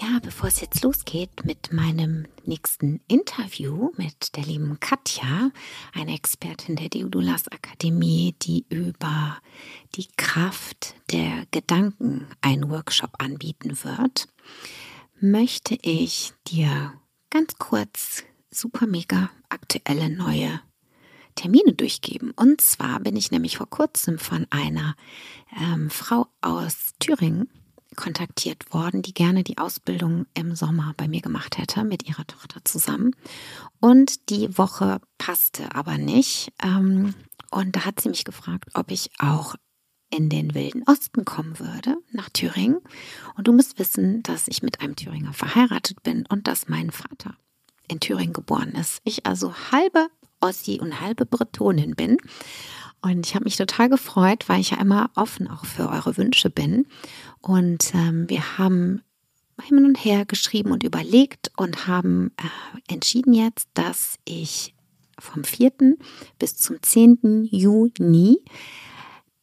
ja, bevor es jetzt losgeht mit meinem nächsten Interview mit der lieben Katja, eine Expertin der Deodulas Akademie, die über die Kraft der Gedanken einen Workshop anbieten wird, möchte ich dir ganz kurz super mega aktuelle neue Termine durchgeben. Und zwar bin ich nämlich vor kurzem von einer ähm, Frau aus Thüringen kontaktiert worden, die gerne die Ausbildung im Sommer bei mir gemacht hätte mit ihrer Tochter zusammen. Und die Woche passte aber nicht. Ähm, und da hat sie mich gefragt, ob ich auch in den Wilden Osten kommen würde, nach Thüringen. Und du musst wissen, dass ich mit einem Thüringer verheiratet bin und dass mein Vater in Thüringen geboren ist. Ich also halbe Ossi und halbe Bretonin bin. Und ich habe mich total gefreut, weil ich ja immer offen auch für eure Wünsche bin. Und ähm, wir haben hin und her geschrieben und überlegt und haben äh, entschieden jetzt, dass ich vom 4. bis zum 10. Juni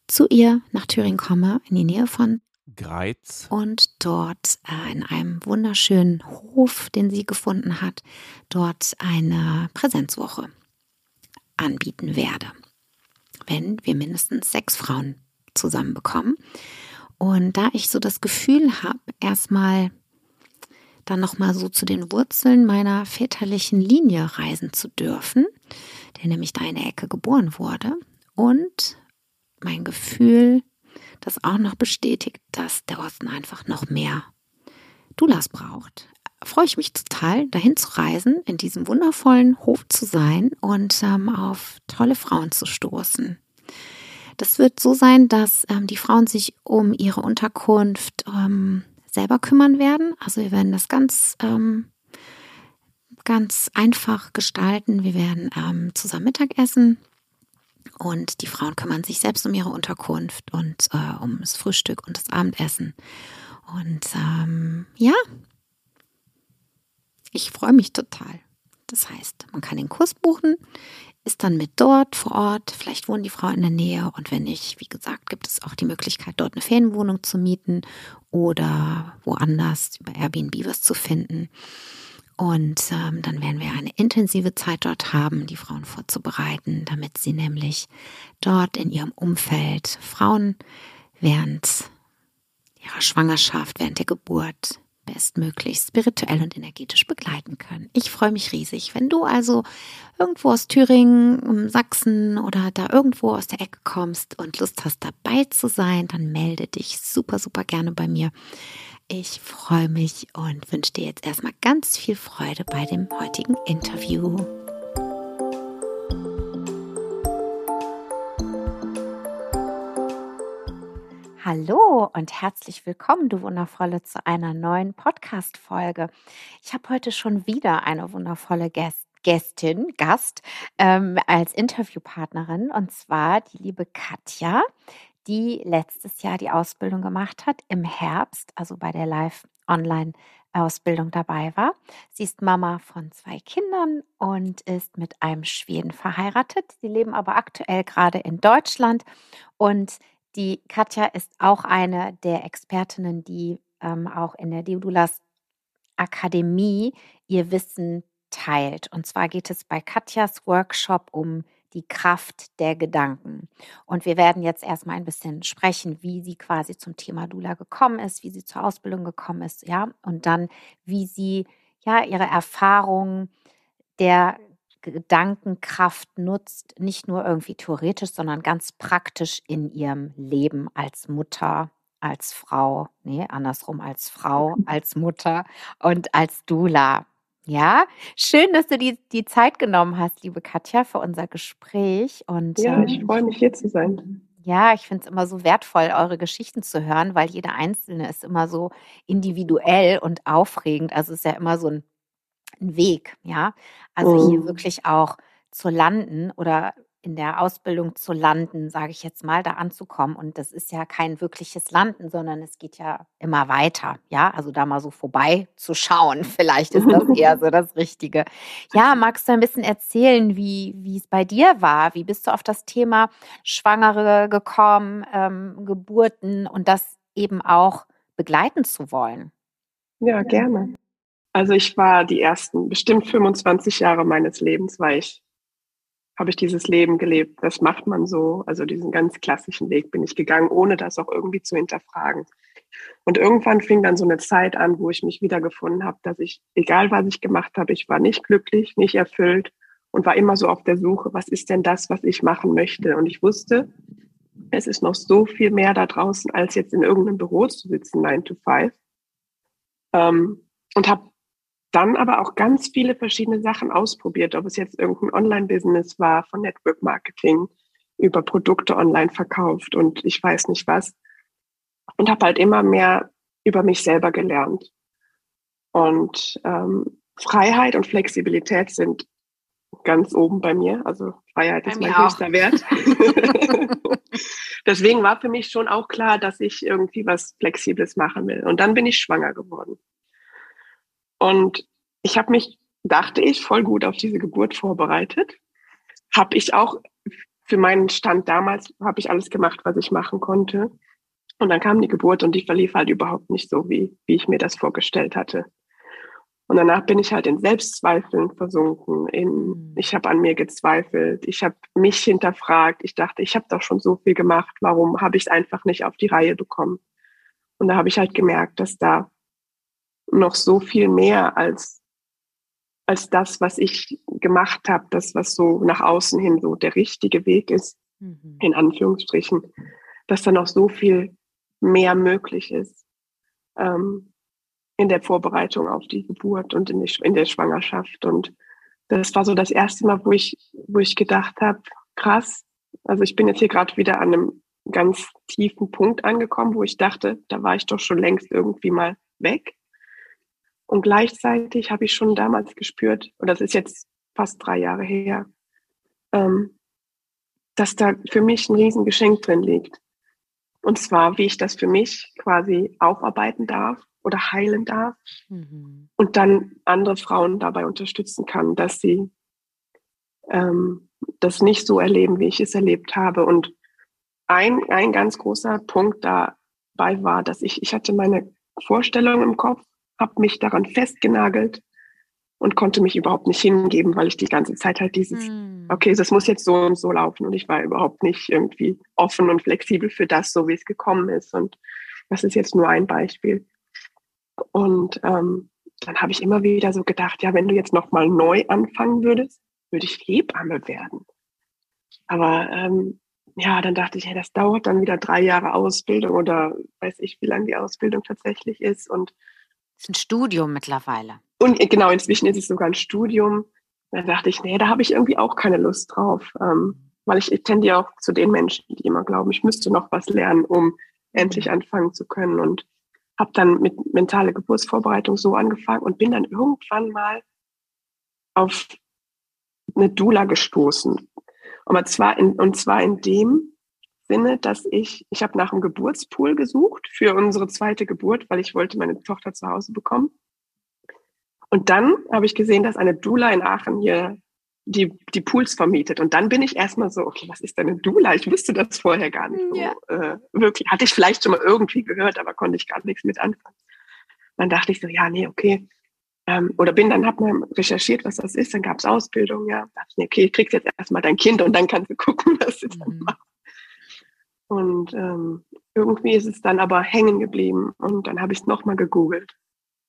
zu ihr nach Thüringen komme, in die Nähe von Greiz. Und dort äh, in einem wunderschönen Hof, den sie gefunden hat, dort eine Präsenzwoche anbieten werde wenn wir mindestens sechs Frauen zusammenbekommen. Und da ich so das Gefühl habe, erstmal dann nochmal so zu den Wurzeln meiner väterlichen Linie reisen zu dürfen, der nämlich da in der Ecke geboren wurde. Und mein Gefühl, das auch noch bestätigt, dass der Osten einfach noch mehr Dulas braucht freue ich mich total, dahin zu reisen, in diesem wundervollen Hof zu sein und ähm, auf tolle Frauen zu stoßen. Das wird so sein, dass ähm, die Frauen sich um ihre Unterkunft ähm, selber kümmern werden. Also wir werden das ganz, ähm, ganz einfach gestalten. Wir werden ähm, zusammen Mittag essen und die Frauen kümmern sich selbst um ihre Unterkunft und äh, um das Frühstück und das Abendessen. Und ähm, ja, ich freue mich total. Das heißt, man kann den Kurs buchen, ist dann mit dort vor Ort. Vielleicht wohnen die Frauen in der Nähe und wenn nicht, wie gesagt, gibt es auch die Möglichkeit, dort eine Ferienwohnung zu mieten oder woanders über Airbnb was zu finden. Und ähm, dann werden wir eine intensive Zeit dort haben, die Frauen vorzubereiten, damit sie nämlich dort in ihrem Umfeld Frauen während ihrer Schwangerschaft, während der Geburt, bestmöglich spirituell und energetisch begleiten können. Ich freue mich riesig. Wenn du also irgendwo aus Thüringen, Sachsen oder da irgendwo aus der Ecke kommst und Lust hast, dabei zu sein, dann melde dich super, super gerne bei mir. Ich freue mich und wünsche dir jetzt erstmal ganz viel Freude bei dem heutigen Interview. Hallo und herzlich willkommen, du Wundervolle, zu einer neuen Podcast-Folge. Ich habe heute schon wieder eine wundervolle Gäst Gästin, Gast ähm, als Interviewpartnerin und zwar die liebe Katja, die letztes Jahr die Ausbildung gemacht hat im Herbst, also bei der Live-Online-Ausbildung dabei war. Sie ist Mama von zwei Kindern und ist mit einem Schweden verheiratet. Sie leben aber aktuell gerade in Deutschland und die Katja ist auch eine der Expertinnen, die ähm, auch in der Deodulas Akademie ihr Wissen teilt. Und zwar geht es bei Katjas Workshop um die Kraft der Gedanken. Und wir werden jetzt erstmal ein bisschen sprechen, wie sie quasi zum Thema Dula gekommen ist, wie sie zur Ausbildung gekommen ist, ja, und dann, wie sie ja ihre Erfahrungen der Gedankenkraft nutzt, nicht nur irgendwie theoretisch, sondern ganz praktisch in ihrem Leben als Mutter, als Frau, nee, andersrum als Frau, als Mutter und als Dula. Ja, schön, dass du die, die Zeit genommen hast, liebe Katja, für unser Gespräch. Und, ja, ich ähm, freue mich hier zu sein. Ja, ich finde es immer so wertvoll, eure Geschichten zu hören, weil jeder einzelne ist immer so individuell und aufregend. Also es ist ja immer so ein, ein Weg, ja. Also mhm. hier wirklich auch zu landen oder in der Ausbildung zu landen, sage ich jetzt mal, da anzukommen. Und das ist ja kein wirkliches Landen, sondern es geht ja immer weiter. Ja, also da mal so vorbei zu schauen. Vielleicht ist das eher so das Richtige. Ja, magst du ein bisschen erzählen, wie, wie es bei dir war? Wie bist du auf das Thema Schwangere gekommen, ähm, Geburten und das eben auch begleiten zu wollen? Ja, gerne. Also ich war die ersten bestimmt 25 Jahre meines Lebens, war ich habe ich dieses Leben gelebt. Das macht man so. Also diesen ganz klassischen Weg bin ich gegangen, ohne das auch irgendwie zu hinterfragen. Und irgendwann fing dann so eine Zeit an, wo ich mich wiedergefunden habe, dass ich, egal was ich gemacht habe, ich war nicht glücklich, nicht erfüllt und war immer so auf der Suche, was ist denn das, was ich machen möchte? Und ich wusste, es ist noch so viel mehr da draußen, als jetzt in irgendeinem Büro zu sitzen, 9 to 5. Ähm, und habe dann aber auch ganz viele verschiedene Sachen ausprobiert, ob es jetzt irgendein Online-Business war, von Network Marketing über Produkte online verkauft und ich weiß nicht was. Und habe halt immer mehr über mich selber gelernt. Und ähm, Freiheit und Flexibilität sind ganz oben bei mir. Also Freiheit bei ist mein höchster Wert. Deswegen war für mich schon auch klar, dass ich irgendwie was Flexibles machen will. Und dann bin ich schwanger geworden. Und ich habe mich, dachte ich, voll gut auf diese Geburt vorbereitet. Habe ich auch für meinen Stand damals, habe ich alles gemacht, was ich machen konnte. Und dann kam die Geburt und die verlief halt überhaupt nicht so, wie, wie ich mir das vorgestellt hatte. Und danach bin ich halt in Selbstzweifeln versunken. In, mhm. ich habe an mir gezweifelt. Ich habe mich hinterfragt. Ich dachte, ich habe doch schon so viel gemacht. Warum habe ich es einfach nicht auf die Reihe bekommen? Und da habe ich halt gemerkt, dass da noch so viel mehr als, als das, was ich gemacht habe, das, was so nach außen hin so der richtige Weg ist, mhm. in Anführungsstrichen, dass da noch so viel mehr möglich ist ähm, in der Vorbereitung auf die Geburt und in, die, in der Schwangerschaft. Und das war so das erste Mal, wo ich, wo ich gedacht habe, krass, also ich bin jetzt hier gerade wieder an einem ganz tiefen Punkt angekommen, wo ich dachte, da war ich doch schon längst irgendwie mal weg. Und gleichzeitig habe ich schon damals gespürt, und das ist jetzt fast drei Jahre her, ähm, dass da für mich ein Riesengeschenk drin liegt. Und zwar, wie ich das für mich quasi aufarbeiten darf oder heilen darf mhm. und dann andere Frauen dabei unterstützen kann, dass sie ähm, das nicht so erleben, wie ich es erlebt habe. Und ein, ein ganz großer Punkt dabei war, dass ich, ich hatte meine Vorstellung im Kopf, habe mich daran festgenagelt und konnte mich überhaupt nicht hingeben, weil ich die ganze Zeit halt dieses, hm. okay, das muss jetzt so und so laufen und ich war überhaupt nicht irgendwie offen und flexibel für das, so wie es gekommen ist. Und das ist jetzt nur ein Beispiel. Und ähm, dann habe ich immer wieder so gedacht, ja, wenn du jetzt nochmal neu anfangen würdest, würde ich Hebamme werden. Aber ähm, ja, dann dachte ich, hey, das dauert dann wieder drei Jahre Ausbildung oder weiß ich, wie lange die Ausbildung tatsächlich ist. Und ist ein Studium mittlerweile. Und äh, genau, inzwischen ist es sogar ein Studium. Da dachte ich, nee, da habe ich irgendwie auch keine Lust drauf. Ähm, weil ich, ich tendiere auch zu den Menschen, die immer glauben, ich müsste noch was lernen, um endlich anfangen zu können. Und habe dann mit mentale Geburtsvorbereitung so angefangen und bin dann irgendwann mal auf eine Dula gestoßen. Und zwar in, und zwar in dem, Sinne, dass ich, ich habe nach einem Geburtspool gesucht für unsere zweite Geburt, weil ich wollte meine Tochter zu Hause bekommen. Und dann habe ich gesehen, dass eine Dula in Aachen hier die, die Pools vermietet. Und dann bin ich erstmal so, okay, was ist denn eine Dula? Ich wusste das vorher gar nicht so ja. äh, wirklich. Hatte ich vielleicht schon mal irgendwie gehört, aber konnte ich gar nichts mit anfangen. Dann dachte ich so, ja, nee, okay. Ähm, oder bin dann, habe mal recherchiert, was das ist. Dann gab es Ausbildung, ja. Dachte ich, nee, okay, kriegst jetzt erstmal dein Kind und dann kannst du gucken, was du mhm. dann machst. Und ähm, irgendwie ist es dann aber hängen geblieben. Und dann habe ich es nochmal gegoogelt,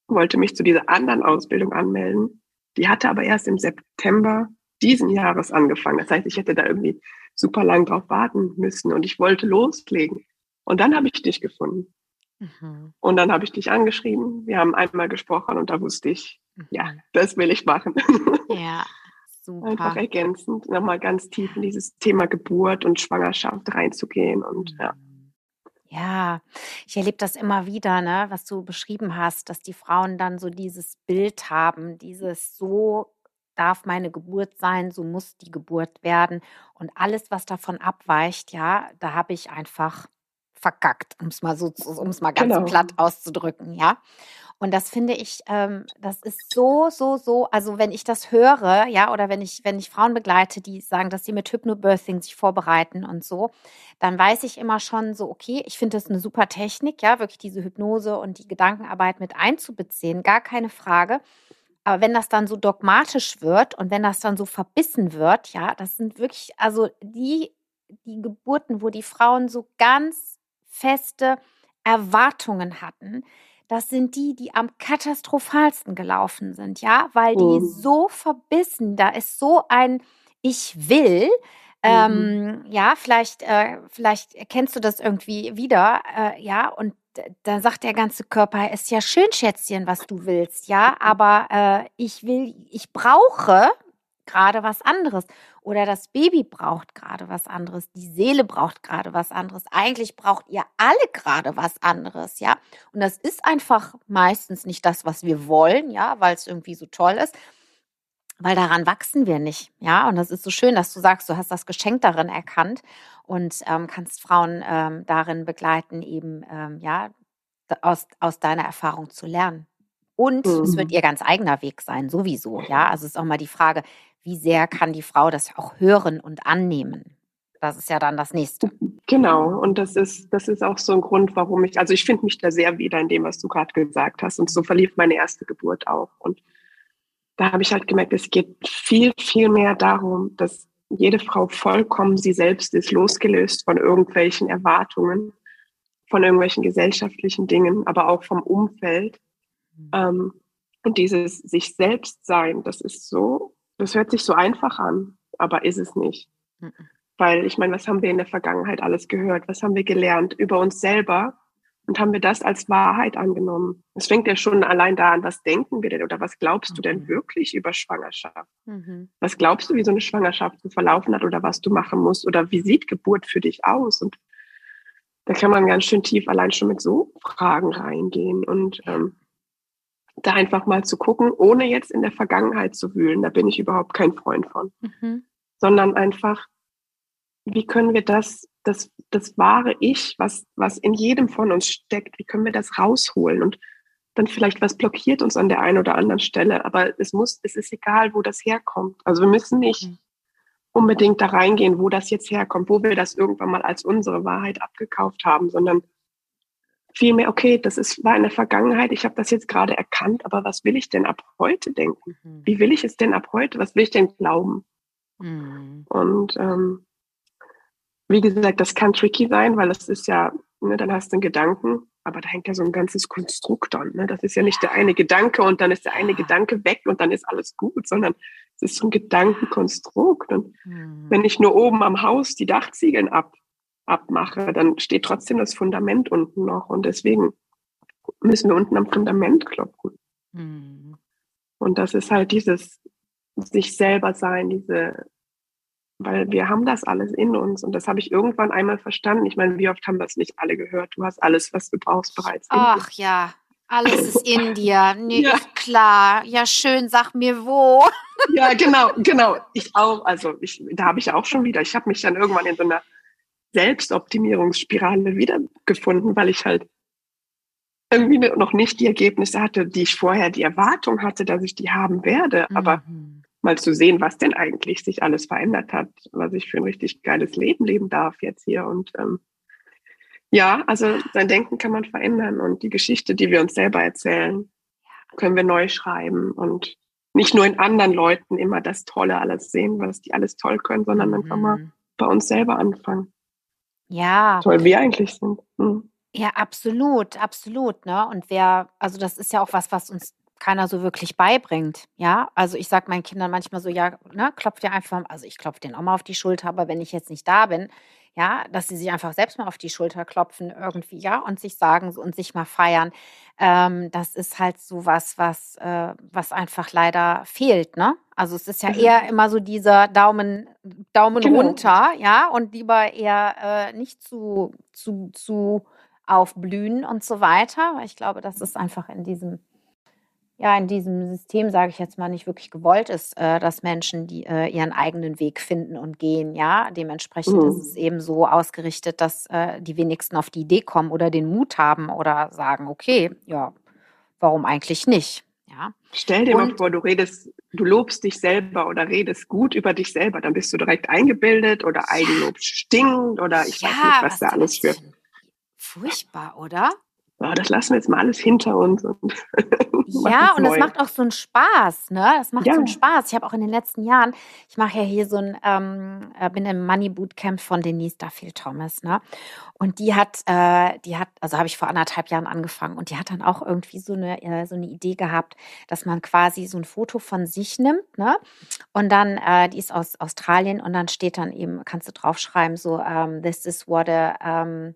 wollte mich zu dieser anderen Ausbildung anmelden. Die hatte aber erst im September diesen Jahres angefangen. Das heißt, ich hätte da irgendwie super lang drauf warten müssen und ich wollte loslegen. Und dann habe ich dich gefunden. Mhm. Und dann habe ich dich angeschrieben. Wir haben einmal gesprochen und da wusste ich, mhm. ja, das will ich machen. Ja, super. Einfach ergänzend, nochmal ganz tief in dieses Thema Geburt und Schwangerschaft reinzugehen und mhm. ja. Ja, ich erlebe das immer wieder, ne, was du beschrieben hast, dass die Frauen dann so dieses Bild haben, dieses so darf meine Geburt sein, so muss die Geburt werden. Und alles, was davon abweicht, ja, da habe ich einfach verkackt, um es mal so, um es mal ganz genau. platt auszudrücken, ja. Und das finde ich, ähm, das ist so, so, so, also wenn ich das höre, ja, oder wenn ich, wenn ich Frauen begleite, die sagen, dass sie mit Hypnobirthing sich vorbereiten und so, dann weiß ich immer schon so, okay, ich finde das eine super Technik, ja, wirklich diese Hypnose und die Gedankenarbeit mit einzubeziehen, gar keine Frage. Aber wenn das dann so dogmatisch wird und wenn das dann so verbissen wird, ja, das sind wirklich, also die, die Geburten, wo die Frauen so ganz feste Erwartungen hatten, das sind die, die am katastrophalsten gelaufen sind, ja, weil die mhm. so verbissen, da ist so ein Ich will, ähm, mhm. ja, vielleicht, äh, vielleicht erkennst du das irgendwie wieder, äh, ja, und da sagt der ganze Körper, ist ja schön, Schätzchen, was du willst, ja, aber äh, ich will, ich brauche gerade was anderes oder das Baby braucht gerade was anderes, die Seele braucht gerade was anderes. Eigentlich braucht ihr alle gerade was anderes, ja? Und das ist einfach meistens nicht das, was wir wollen, ja, weil es irgendwie so toll ist. Weil daran wachsen wir nicht, ja. Und das ist so schön, dass du sagst, du hast das Geschenk darin erkannt und ähm, kannst Frauen ähm, darin begleiten, eben ähm, ja aus, aus deiner Erfahrung zu lernen. Und mhm. es wird mhm. ihr ganz eigener Weg sein, sowieso. Ja, also ist auch mal die Frage, wie sehr kann die Frau das auch hören und annehmen? Das ist ja dann das nächste. Genau, und das ist, das ist auch so ein Grund, warum ich, also ich finde mich da sehr wieder in dem, was du gerade gesagt hast. Und so verlief meine erste Geburt auch. Und da habe ich halt gemerkt, es geht viel, viel mehr darum, dass jede Frau vollkommen sie selbst ist, losgelöst von irgendwelchen Erwartungen, von irgendwelchen gesellschaftlichen Dingen, aber auch vom Umfeld. Mhm. Ähm, und dieses sich selbst sein, das ist so, das hört sich so einfach an, aber ist es nicht. Mhm. Weil ich meine, was haben wir in der Vergangenheit alles gehört? Was haben wir gelernt über uns selber? Und haben wir das als Wahrheit angenommen? Es fängt ja schon allein da an, was denken wir denn oder was glaubst mhm. du denn mhm. wirklich über Schwangerschaft? Mhm. Was glaubst du, wie so eine Schwangerschaft zu verlaufen hat oder was du machen musst? Oder wie sieht Geburt für dich aus? Und da kann man ganz schön tief allein schon mit so Fragen reingehen. Und ähm, da einfach mal zu gucken, ohne jetzt in der Vergangenheit zu wühlen, da bin ich überhaupt kein Freund von, mhm. sondern einfach, wie können wir das, das, das wahre Ich, was, was in jedem von uns steckt, wie können wir das rausholen und dann vielleicht was blockiert uns an der einen oder anderen Stelle, aber es muss, es ist egal, wo das herkommt. Also wir müssen nicht mhm. unbedingt da reingehen, wo das jetzt herkommt, wo wir das irgendwann mal als unsere Wahrheit abgekauft haben, sondern vielmehr, okay, das ist, war in der Vergangenheit, ich habe das jetzt gerade erkannt, aber was will ich denn ab heute denken? Mhm. Wie will ich es denn ab heute? Was will ich denn glauben? Mhm. Und ähm, wie gesagt, das kann tricky sein, weil das ist ja, ne, dann hast du einen Gedanken, aber da hängt ja so ein ganzes Konstrukt dran. Ne? Das ist ja nicht der eine Gedanke und dann ist der eine Gedanke weg und dann ist alles gut, sondern es ist so ein Gedankenkonstrukt. Und mhm. wenn ich nur oben am Haus die Dachziegeln ab abmache, dann steht trotzdem das Fundament unten noch. Und deswegen müssen wir unten am Fundament klopfen. Mhm. Und das ist halt dieses sich selber sein, diese, weil wir haben das alles in uns. Und das habe ich irgendwann einmal verstanden. Ich meine, wie oft haben es nicht alle gehört? Du hast alles, was du brauchst, bereits. Ach ja, alles ist in dir. Nee, ja. klar. Ja, schön, sag mir wo. Ja, genau, genau. Ich auch. Also ich, da habe ich auch schon wieder. Ich habe mich dann irgendwann in so einer Selbstoptimierungsspirale wiedergefunden, weil ich halt irgendwie noch nicht die Ergebnisse hatte, die ich vorher die Erwartung hatte, dass ich die haben werde. Mhm. Aber mal zu sehen, was denn eigentlich sich alles verändert hat, was ich für ein richtig geiles Leben leben darf jetzt hier. Und ähm, ja, also sein Denken kann man verändern und die Geschichte, die wir uns selber erzählen, können wir neu schreiben und nicht nur in anderen Leuten immer das Tolle alles sehen, was die alles toll können, sondern mhm. einfach mal bei uns selber anfangen. Ja. Toll, wir eigentlich sind. Mhm. Ja, absolut, absolut. Ne? Und wer, also das ist ja auch was, was uns keiner so wirklich beibringt. Ja, also ich sage meinen Kindern manchmal so, ja, ne, klopft dir einfach, also ich klopfe den auch mal auf die Schulter, aber wenn ich jetzt nicht da bin, ja, dass sie sich einfach selbst mal auf die Schulter klopfen irgendwie, ja, und sich sagen und sich mal feiern. Ähm, das ist halt so was, was, äh, was einfach leider fehlt, ne? Also es ist ja mhm. eher immer so dieser Daumen, Daumen genau. runter, ja, und lieber eher äh, nicht zu, zu, zu aufblühen und so weiter. Ich glaube, das ist einfach in diesem ja in diesem System, sage ich jetzt mal, nicht wirklich gewollt ist, äh, dass Menschen die äh, ihren eigenen Weg finden und gehen. Ja, dementsprechend mhm. ist es eben so ausgerichtet, dass äh, die wenigsten auf die Idee kommen oder den Mut haben oder sagen, okay, ja, warum eigentlich nicht? Ja. Stell dir und, mal vor, du redest, du lobst dich selber oder redest gut über dich selber, dann bist du direkt eingebildet oder Eigenlob stinkt oder ich ja, weiß nicht, was, was da alles für. Furchtbar, oder? Oh, das lassen wir jetzt mal alles hinter uns. Und ja, und das macht auch so einen Spaß, ne? Das macht ja. so einen Spaß. Ich habe auch in den letzten Jahren, ich mache ja hier so ein, ähm, äh, bin im Money Bootcamp von Denise Duffield Thomas, ne? Und die hat, äh, die hat, also habe ich vor anderthalb Jahren angefangen und die hat dann auch irgendwie so eine, äh, so eine Idee gehabt, dass man quasi so ein Foto von sich nimmt, ne? Und dann, äh, die ist aus Australien und dann steht dann eben, kannst du draufschreiben, so, um, ähm, this is what a, um,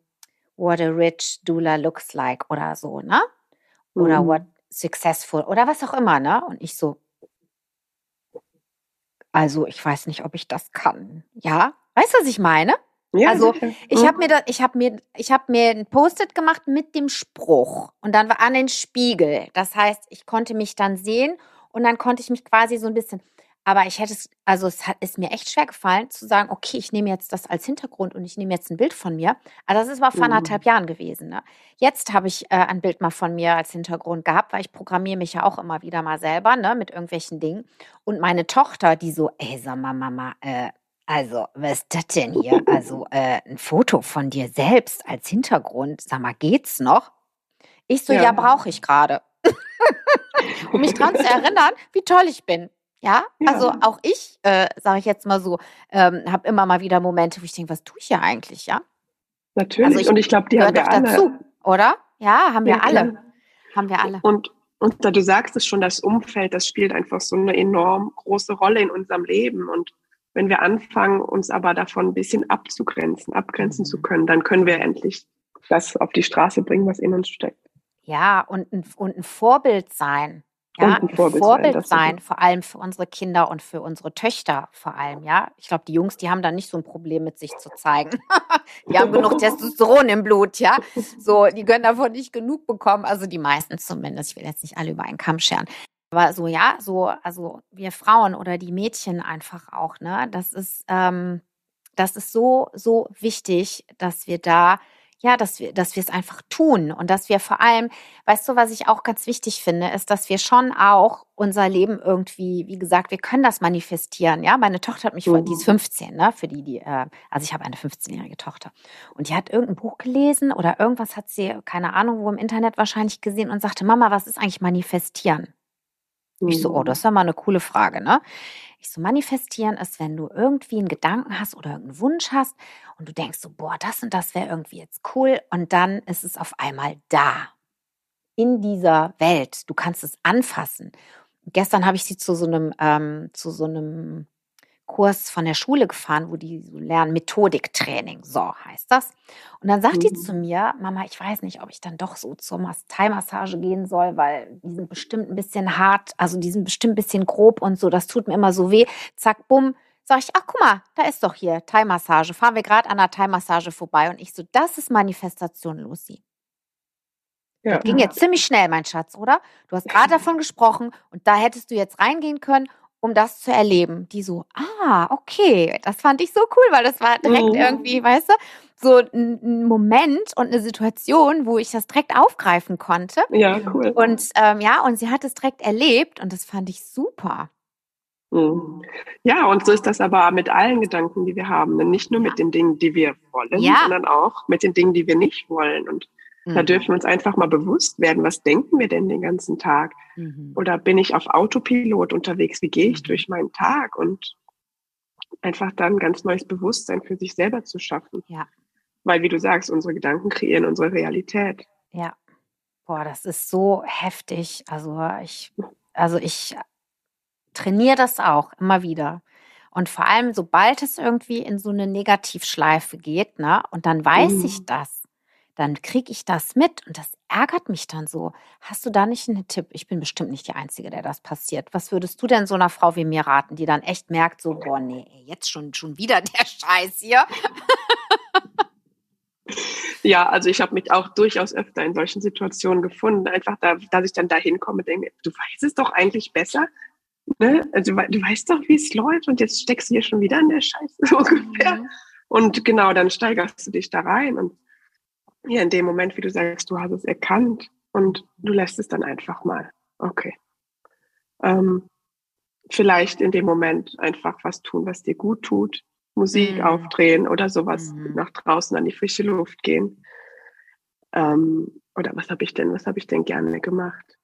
what a rich doula looks like oder so, ne? Oder mhm. what successful oder was auch immer, ne? Und ich so, also ich weiß nicht, ob ich das kann. Ja, weißt du, was ich meine? Ja, also sicher. ich habe mhm. mir da, ich habe mir, ich habe mir ein Post-it gemacht mit dem Spruch und dann war an den Spiegel. Das heißt, ich konnte mich dann sehen und dann konnte ich mich quasi so ein bisschen aber ich hätte es, also es hat, ist mir echt schwer gefallen zu sagen, okay, ich nehme jetzt das als Hintergrund und ich nehme jetzt ein Bild von mir. Also das ist mal vor mhm. anderthalb Jahren gewesen. Ne? Jetzt habe ich äh, ein Bild mal von mir als Hintergrund gehabt, weil ich programmiere mich ja auch immer wieder mal selber, ne, mit irgendwelchen Dingen. Und meine Tochter, die so, ey, sag mal, Mama, äh, also, was ist das denn hier? Also, äh, ein Foto von dir selbst als Hintergrund. Sag mal, geht's noch? Ich so, ja, ja brauche ich gerade. um mich dran zu erinnern, wie toll ich bin. Ja, ja. also auch ich, äh, sage ich jetzt mal so, ähm, habe immer mal wieder Momente, wo ich denke, was tue ich hier eigentlich, ja? Natürlich. Also ich, und ich glaube, die haben wir alle. Dazu, oder? Ja, haben wir ja, alle. Klar. Haben wir alle. Und, und da du sagst es schon, das Umfeld, das spielt einfach so eine enorm große Rolle in unserem Leben. Und wenn wir anfangen, uns aber davon ein bisschen abzugrenzen, abgrenzen zu mhm. können, dann können wir endlich das auf die Straße bringen, was in uns steckt. Ja, und ein, und ein Vorbild sein. Ja, ein Vorbild, Vorbild sein, sein vor allem für unsere Kinder und für unsere Töchter vor allem, ja. Ich glaube, die Jungs, die haben da nicht so ein Problem mit sich zu zeigen. die haben genug Testosteron im Blut, ja. So, die können davon nicht genug bekommen, also die meisten zumindest. Ich will jetzt nicht alle über einen Kamm scheren. Aber so, ja, so, also wir Frauen oder die Mädchen einfach auch, ne, das ist, ähm, das ist so, so wichtig, dass wir da ja, dass wir, dass wir es einfach tun und dass wir vor allem, weißt du, was ich auch ganz wichtig finde, ist, dass wir schon auch unser Leben irgendwie, wie gesagt, wir können das manifestieren. Ja, meine Tochter hat mich, mhm. die ist 15, ne, für die, die, äh, also ich habe eine 15-jährige Tochter und die hat irgendein Buch gelesen oder irgendwas hat sie, keine Ahnung, wo im Internet wahrscheinlich gesehen und sagte, Mama, was ist eigentlich manifestieren? Mhm. Ich so, oh, das ist ja mal eine coole Frage, ne? Ich so, manifestieren ist, wenn du irgendwie einen Gedanken hast oder irgendeinen Wunsch hast und du denkst so, boah, das und das wäre irgendwie jetzt cool und dann ist es auf einmal da. In dieser Welt. Du kannst es anfassen. gestern habe ich sie zu so einem, ähm, zu so einem Kurs von der Schule gefahren, wo die so lernen Methodiktraining, so heißt das. Und dann sagt mhm. die zu mir, Mama, ich weiß nicht, ob ich dann doch so zur Thai-Massage gehen soll, weil die sind bestimmt ein bisschen hart, also die sind bestimmt ein bisschen grob und so, das tut mir immer so weh. Zack, bumm, sag ich, ach guck mal, da ist doch hier Thai-Massage. Fahren wir gerade an der Thai-Massage vorbei und ich so, das ist Manifestation, Lucy. Ja. Das ging jetzt ziemlich schnell, mein Schatz, oder? Du hast gerade davon gesprochen und da hättest du jetzt reingehen können um das zu erleben. Die so, ah, okay, das fand ich so cool, weil das war direkt mhm. irgendwie, weißt du, so ein Moment und eine Situation, wo ich das direkt aufgreifen konnte. Ja, cool. Und ähm, ja, und sie hat es direkt erlebt und das fand ich super. Mhm. Ja, und so ist das aber mit allen Gedanken, die wir haben. Nicht nur ja. mit den Dingen, die wir wollen, ja. sondern auch mit den Dingen, die wir nicht wollen. Und da mhm. dürfen wir uns einfach mal bewusst werden, was denken wir denn den ganzen Tag? Mhm. Oder bin ich auf Autopilot unterwegs? Wie gehe ich mhm. durch meinen Tag? Und einfach dann ganz neues Bewusstsein für sich selber zu schaffen. Ja. Weil, wie du sagst, unsere Gedanken kreieren unsere Realität. Ja. Boah, das ist so heftig. Also ich, also ich trainiere das auch immer wieder. Und vor allem, sobald es irgendwie in so eine Negativschleife geht, ne, und dann weiß mhm. ich das, dann kriege ich das mit und das ärgert mich dann so. Hast du da nicht einen Tipp? Ich bin bestimmt nicht die Einzige, der das passiert. Was würdest du denn so einer Frau wie mir raten, die dann echt merkt, so, boah, nee, jetzt schon, schon wieder der Scheiß hier? Ja, also ich habe mich auch durchaus öfter in solchen Situationen gefunden. Einfach, da, dass ich dann da hinkomme und denke, du weißt es doch eigentlich besser. Ne? Also, du weißt doch, wie es läuft und jetzt steckst du hier schon wieder in der Scheiße so ungefähr. Mhm. Und genau, dann steigerst du dich da rein. Und ja, in dem Moment, wie du sagst, du hast es erkannt und du lässt es dann einfach mal. Okay. Ähm, vielleicht in dem Moment einfach was tun, was dir gut tut. Musik mhm. aufdrehen oder sowas, mhm. nach draußen an die frische Luft gehen. Ähm, oder was habe ich denn, was habe ich denn gerne gemacht?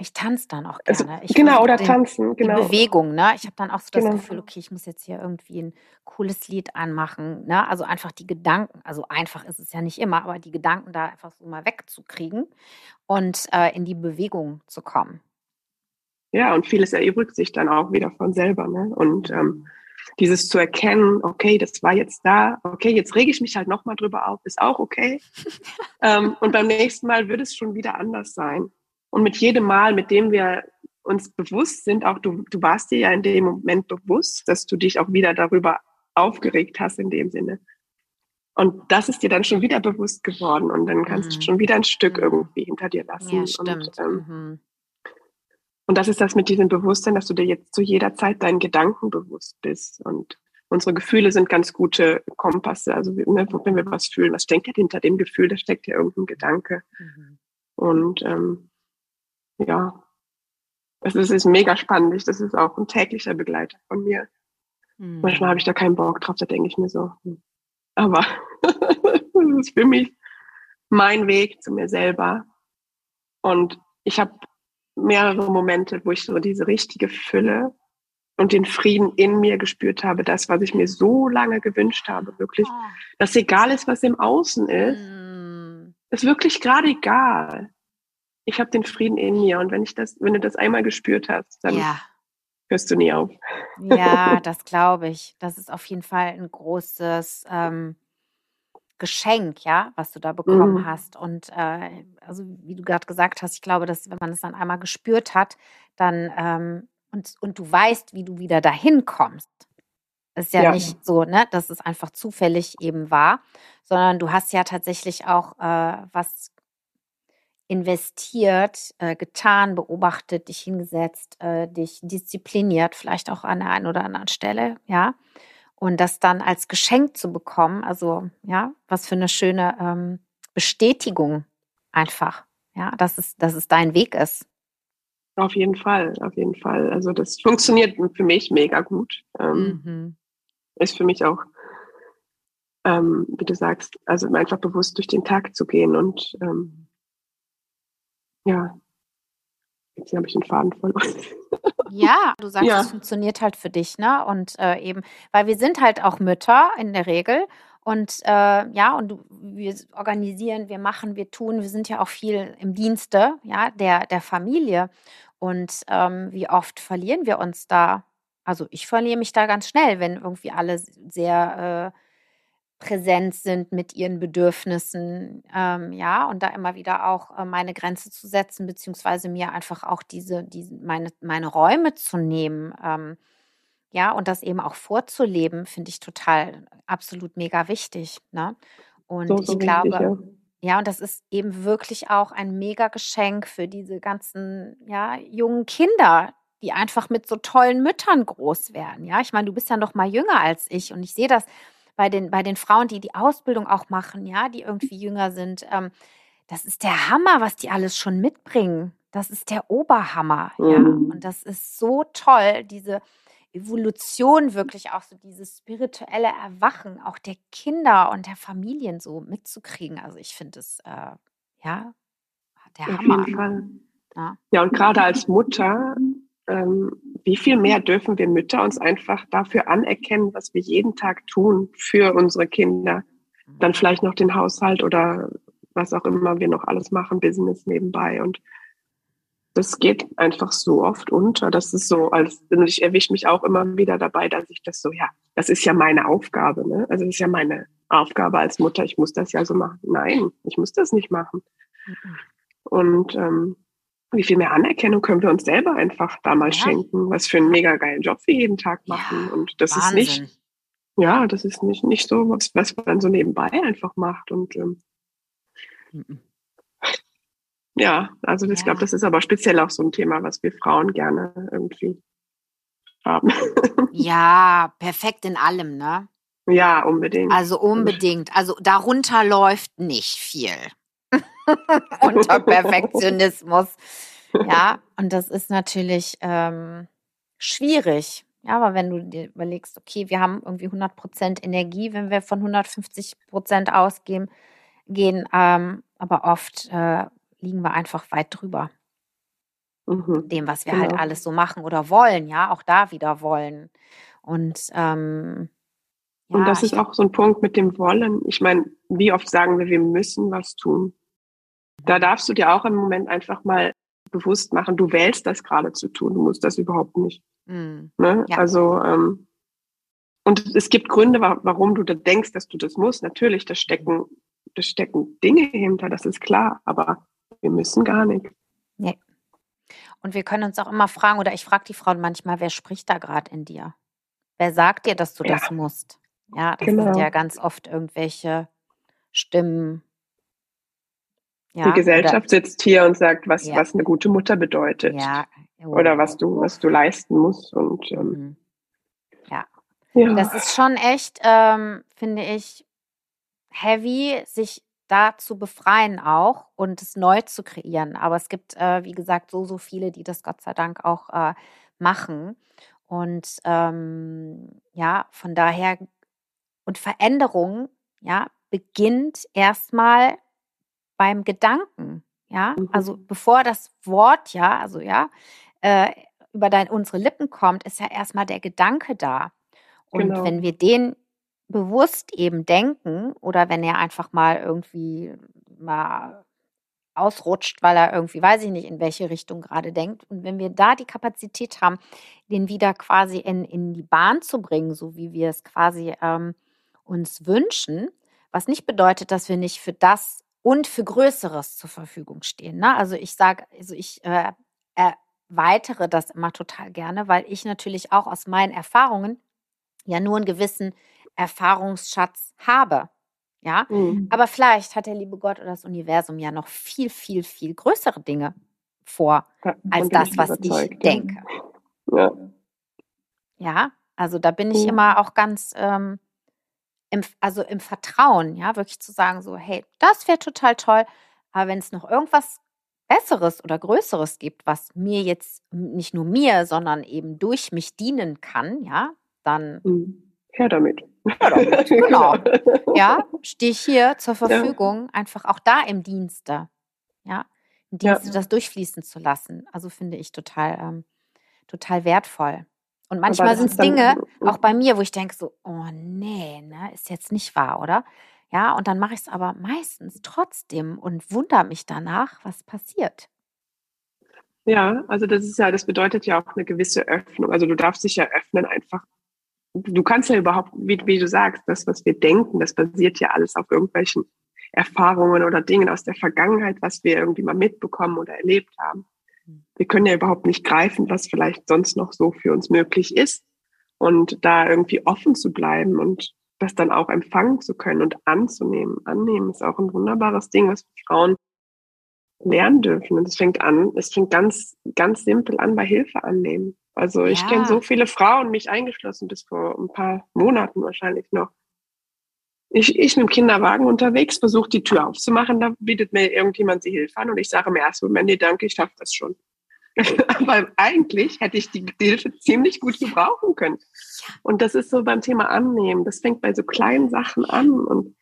Ich tanze dann auch also, gerne. Also, genau, oder den, tanzen, genau. Die Bewegung, ne? Ich habe dann auch so das genau. Gefühl, okay, ich muss jetzt hier irgendwie ein cooles Lied anmachen, ne? Also einfach die Gedanken, also einfach ist es ja nicht immer, aber die Gedanken da einfach so mal wegzukriegen und äh, in die Bewegung zu kommen. Ja, und vieles erübrigt sich dann auch wieder von selber, ne? Und ähm, dieses zu erkennen, okay, das war jetzt da, okay, jetzt rege ich mich halt nochmal drüber auf, ist auch okay. ähm, und beim nächsten Mal wird es schon wieder anders sein. Und mit jedem Mal, mit dem wir uns bewusst sind, auch du, du warst dir ja in dem Moment bewusst, dass du dich auch wieder darüber aufgeregt hast in dem Sinne. Und das ist dir dann schon wieder bewusst geworden und dann kannst mhm. du schon wieder ein Stück mhm. irgendwie hinter dir lassen. Ja, stimmt. Und, ähm, mhm. und das ist das mit diesem Bewusstsein, dass du dir jetzt zu jeder Zeit deinen Gedanken bewusst bist. Und unsere Gefühle sind ganz gute Kompasse. Also ne, wenn wir was fühlen, was steckt hinter dem Gefühl? Da steckt ja irgendein Gedanke. Mhm. Und ähm, ja, es ist, ist mega spannend. Das ist auch ein täglicher Begleiter von mir. Mhm. Manchmal habe ich da keinen Bock drauf, da denke ich mir so. Hm. Aber das ist für mich mein Weg zu mir selber. Und ich habe mehrere Momente, wo ich so diese richtige Fülle und den Frieden in mir gespürt habe, das, was ich mir so lange gewünscht habe, wirklich, oh. dass egal ist, was im Außen ist, mm. ist wirklich gerade egal ich habe den Frieden in mir. Und wenn ich das, wenn du das einmal gespürt hast, dann ja. hörst du nie auf. Ja, das glaube ich. Das ist auf jeden Fall ein großes ähm, Geschenk, ja, was du da bekommen mhm. hast. Und äh, also wie du gerade gesagt hast, ich glaube, dass wenn man es dann einmal gespürt hat, dann ähm, und, und du weißt, wie du wieder dahin kommst. Ist ja, ja, nicht so, ne, dass es einfach zufällig eben war, sondern du hast ja tatsächlich auch äh, was investiert, äh, getan, beobachtet, dich hingesetzt, äh, dich diszipliniert, vielleicht auch an der einen oder anderen Stelle, ja. Und das dann als Geschenk zu bekommen, also ja, was für eine schöne ähm, Bestätigung einfach, ja, dass es, dass es dein Weg ist. Auf jeden Fall, auf jeden Fall. Also das funktioniert für mich mega gut. Ähm, mhm. Ist für mich auch, ähm, wie du sagst, also einfach bewusst durch den Tag zu gehen und ähm, ja. Jetzt habe ich den Faden verloren. Ja, du sagst, ja. es funktioniert halt für dich, ne? Und äh, eben, weil wir sind halt auch Mütter in der Regel. Und äh, ja, und wir organisieren, wir machen, wir tun, wir sind ja auch viel im Dienste, ja, der, der Familie. Und ähm, wie oft verlieren wir uns da? Also ich verliere mich da ganz schnell, wenn irgendwie alle sehr äh, präsent sind mit ihren Bedürfnissen, ähm, ja, und da immer wieder auch äh, meine Grenze zu setzen, beziehungsweise mir einfach auch diese, diese meine, meine Räume zu nehmen, ähm, ja, und das eben auch vorzuleben, finde ich total absolut mega wichtig, ne? Und so, so ich glaube, wichtig, ja. ja, und das ist eben wirklich auch ein mega Geschenk für diese ganzen, ja, jungen Kinder, die einfach mit so tollen Müttern groß werden, ja. Ich meine, du bist ja noch mal jünger als ich und ich sehe das bei den, bei den Frauen, die die Ausbildung auch machen, ja, die irgendwie jünger sind. Ähm, das ist der Hammer, was die alles schon mitbringen. Das ist der Oberhammer, mhm. ja. Und das ist so toll, diese Evolution wirklich auch so dieses spirituelle Erwachen auch der Kinder und der Familien so mitzukriegen. Also ich finde es äh, ja der Auf Hammer. Jeden Fall. Ja. ja, und gerade als Mutter wie viel mehr dürfen wir Mütter uns einfach dafür anerkennen, was wir jeden Tag tun für unsere Kinder. Dann vielleicht noch den Haushalt oder was auch immer wir noch alles machen, Business nebenbei. Und das geht einfach so oft unter. Das ist so, als ich erwische mich auch immer wieder dabei, dass ich das so, ja, das ist ja meine Aufgabe, ne? Also das ist ja meine Aufgabe als Mutter, ich muss das ja so machen. Nein, ich muss das nicht machen. Mhm. Und ähm, wie viel mehr Anerkennung können wir uns selber einfach damals ja. schenken, was für einen mega geilen Job wir jeden Tag machen. Ja, und das Wahnsinn. ist nicht, ja, das ist nicht, nicht so, was, was man so nebenbei einfach macht. Und ähm, mhm. ja, also ich ja. glaube, das ist aber speziell auch so ein Thema, was wir Frauen gerne irgendwie haben. Ja, perfekt in allem, ne? Ja, unbedingt. Also unbedingt. Also darunter läuft nicht viel. unter Perfektionismus. Ja, und das ist natürlich ähm, schwierig. Ja, aber wenn du dir überlegst, okay, wir haben irgendwie 100 Prozent Energie, wenn wir von 150 Prozent ausgehen, gehen, ähm, aber oft äh, liegen wir einfach weit drüber. Mhm. Dem, was wir halt genau. halt alles so machen oder wollen, ja, auch da wieder wollen. Und ähm, ja, und das ist auch so ein Punkt mit dem Wollen. Ich meine, wie oft sagen wir, wir müssen was tun? Da darfst du dir auch im Moment einfach mal bewusst machen, du wählst das gerade zu tun, du musst das überhaupt nicht. Mhm. Ne? Ja. Also, ähm, und es gibt Gründe, warum du da denkst, dass du das musst. Natürlich, da stecken, da stecken Dinge hinter, das ist klar, aber wir müssen gar nicht. Nee. Und wir können uns auch immer fragen, oder ich frage die Frauen manchmal, wer spricht da gerade in dir? Wer sagt dir, dass du ja. das musst? Ja, das genau. sind ja ganz oft irgendwelche Stimmen, ja, die Gesellschaft oder, sitzt hier und sagt, was, ja. was eine gute Mutter bedeutet. Ja. Oh. Oder was du, was du leisten musst. Und ähm, mhm. ja. ja. Das ist schon echt, ähm, finde ich, heavy, sich da zu befreien auch und es neu zu kreieren. Aber es gibt, äh, wie gesagt, so, so viele, die das Gott sei Dank auch äh, machen. Und ähm, ja, von daher, und Veränderung, ja, beginnt erstmal beim Gedanken, ja, mhm. also bevor das Wort, ja, also ja, äh, über dein, unsere Lippen kommt, ist ja erstmal der Gedanke da. Und genau. wenn wir den bewusst eben denken oder wenn er einfach mal irgendwie mal ausrutscht, weil er irgendwie, weiß ich nicht, in welche Richtung gerade denkt. Und wenn wir da die Kapazität haben, den wieder quasi in, in die Bahn zu bringen, so wie wir es quasi ähm, uns wünschen, was nicht bedeutet, dass wir nicht für das und für Größeres zur Verfügung stehen. Ne? Also ich sage, also ich äh, erweitere das immer total gerne, weil ich natürlich auch aus meinen Erfahrungen ja nur einen gewissen Erfahrungsschatz habe. Ja, mhm. aber vielleicht hat der liebe Gott oder das Universum ja noch viel, viel, viel größere Dinge vor, ja, als das, was ich denke. Ja. ja, also da bin ich mhm. immer auch ganz ähm, im, also im Vertrauen, ja, wirklich zu sagen, so, hey, das wäre total toll, aber wenn es noch irgendwas Besseres oder Größeres gibt, was mir jetzt nicht nur mir, sondern eben durch mich dienen kann, ja, dann. Mhm. Her damit. Her damit, genau. Ja, stehe ich hier zur Verfügung, ja. einfach auch da im Dienste, ja, im Dienste ja. das durchfließen zu lassen. Also finde ich total, ähm, total wertvoll. Und manchmal sind es Dinge, auch bei mir, wo ich denke so, oh nee, ne, ist jetzt nicht wahr, oder? Ja, und dann mache ich es aber meistens trotzdem und wundere mich danach, was passiert. Ja, also das ist ja, das bedeutet ja auch eine gewisse Öffnung. Also du darfst dich ja öffnen einfach. Du kannst ja überhaupt, wie, wie du sagst, das, was wir denken, das basiert ja alles auf irgendwelchen Erfahrungen oder Dingen aus der Vergangenheit, was wir irgendwie mal mitbekommen oder erlebt haben wir können ja überhaupt nicht greifen, was vielleicht sonst noch so für uns möglich ist. Und da irgendwie offen zu bleiben und das dann auch empfangen zu können und anzunehmen. Annehmen ist auch ein wunderbares Ding, was Frauen lernen dürfen. Und es fängt an, es fängt ganz, ganz simpel an bei Hilfe annehmen. Also ich ja. kenne so viele Frauen, mich eingeschlossen bis vor ein paar Monaten wahrscheinlich noch. Ich, ich mit dem Kinderwagen unterwegs, versuche die Tür aufzumachen, da bietet mir irgendjemand die Hilfe an und ich sage im ersten Moment, nee, danke, ich schaffe das schon. Aber eigentlich hätte ich die Hilfe ziemlich gut gebrauchen können. Und das ist so beim Thema Annehmen. Das fängt bei so kleinen Sachen an. Und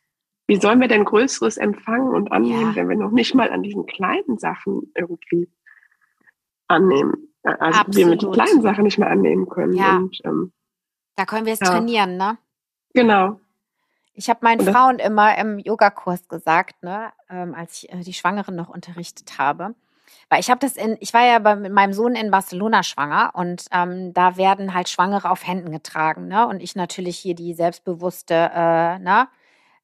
wie sollen wir denn Größeres empfangen und annehmen, ja. wenn wir noch nicht mal an diesen kleinen Sachen irgendwie annehmen? Also Absolut. wir mit den kleinen Sachen nicht mehr annehmen können. Ja. Und, ähm, da können wir es ja. trainieren, ne? Genau. Ich habe meinen Frauen immer im Yogakurs gesagt, ne, ähm, als ich äh, die Schwangeren noch unterrichtet habe. Weil ich habe das in, ich war ja bei, mit meinem Sohn in Barcelona schwanger und ähm, da werden halt Schwangere auf Händen getragen, ne? Und ich natürlich hier die selbstbewusste, äh, ne?